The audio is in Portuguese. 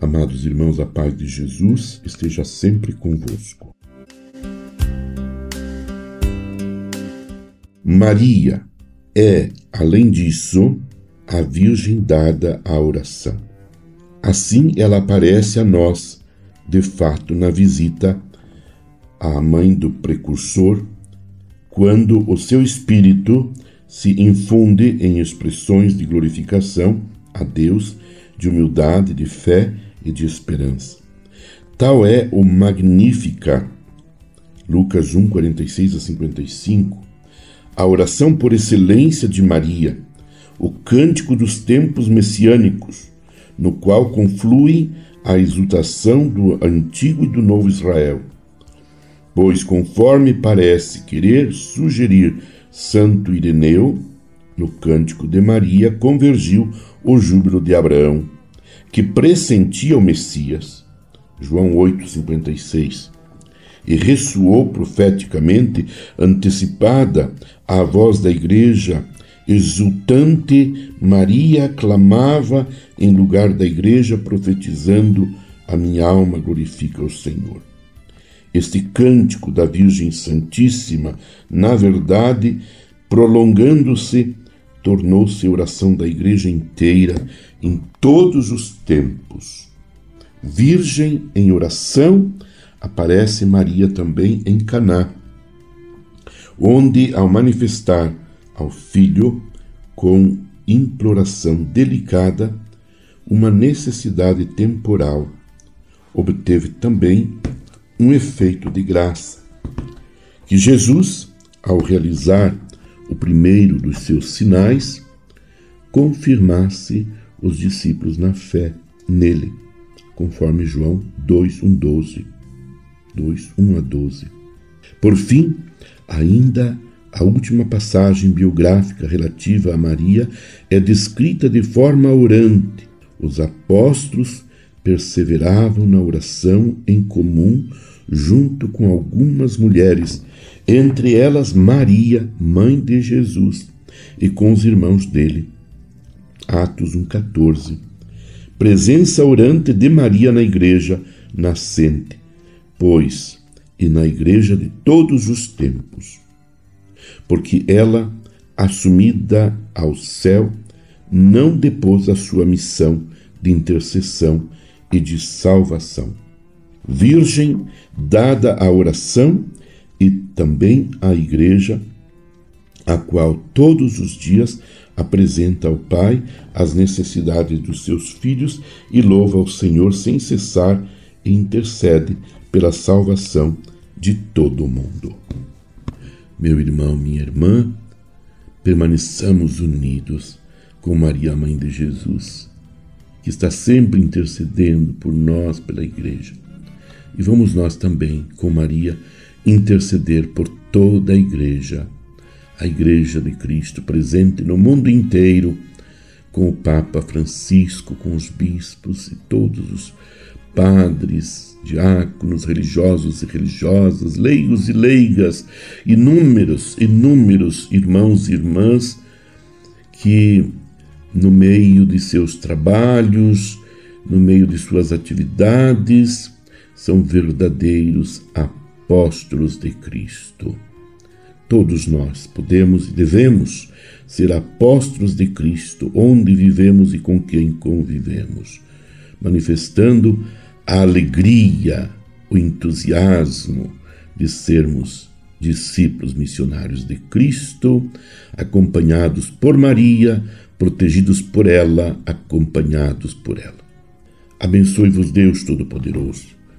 Amados irmãos, a paz de Jesus esteja sempre convosco. Maria é, além disso, a Virgem dada à oração. Assim ela aparece a nós, de fato, na visita à mãe do precursor, quando o seu espírito se infunde em expressões de glorificação a Deus, de humildade, de fé e de esperança. Tal é o Magnífica, Lucas 1, 46 a 55, a oração por excelência de Maria, o cântico dos tempos messiânicos, no qual conflui a exultação do antigo e do novo Israel. Pois, conforme parece querer sugerir Santo Ireneu, no cântico de Maria convergiu o júbilo de Abraão, que pressentia o Messias. João 8:56. E ressoou profeticamente antecipada a voz da igreja exultante, Maria clamava em lugar da igreja profetizando: A minha alma glorifica o Senhor. Este cântico da Virgem Santíssima, na verdade, prolongando-se tornou-se oração da igreja inteira em todos os tempos. Virgem em oração, aparece Maria também em Caná, onde ao manifestar ao filho com imploração delicada uma necessidade temporal, obteve também um efeito de graça, que Jesus, ao realizar o primeiro dos seus sinais, confirmasse os discípulos na fé nele, conforme João 2, 1, 12. 2, 1 a 12. Por fim, ainda a última passagem biográfica relativa a Maria é descrita de forma orante. Os apóstolos perseveravam na oração em comum junto com algumas mulheres entre elas Maria, mãe de Jesus, e com os irmãos dele. Atos 1,14. Presença orante de Maria na igreja nascente, pois, e na igreja de todos os tempos. Porque ela, assumida ao céu, não depôs a sua missão de intercessão e de salvação. Virgem dada à oração e também a Igreja, a qual todos os dias apresenta ao Pai as necessidades dos seus filhos e louva ao Senhor sem cessar e intercede pela salvação de todo o mundo. Meu irmão, minha irmã, permaneçamos unidos com Maria, Mãe de Jesus, que está sempre intercedendo por nós, pela Igreja. E vamos nós também, com Maria, interceder por toda a Igreja, a Igreja de Cristo presente no mundo inteiro, com o Papa Francisco, com os bispos e todos os padres, diáconos, religiosos e religiosas, leigos e leigas, inúmeros, inúmeros irmãos e irmãs que, no meio de seus trabalhos, no meio de suas atividades, são verdadeiros apóstolos de Cristo. Todos nós podemos e devemos ser apóstolos de Cristo onde vivemos e com quem convivemos, manifestando a alegria, o entusiasmo de sermos discípulos missionários de Cristo, acompanhados por Maria, protegidos por ela, acompanhados por ela. Abençoe-vos, Deus Todo-Poderoso,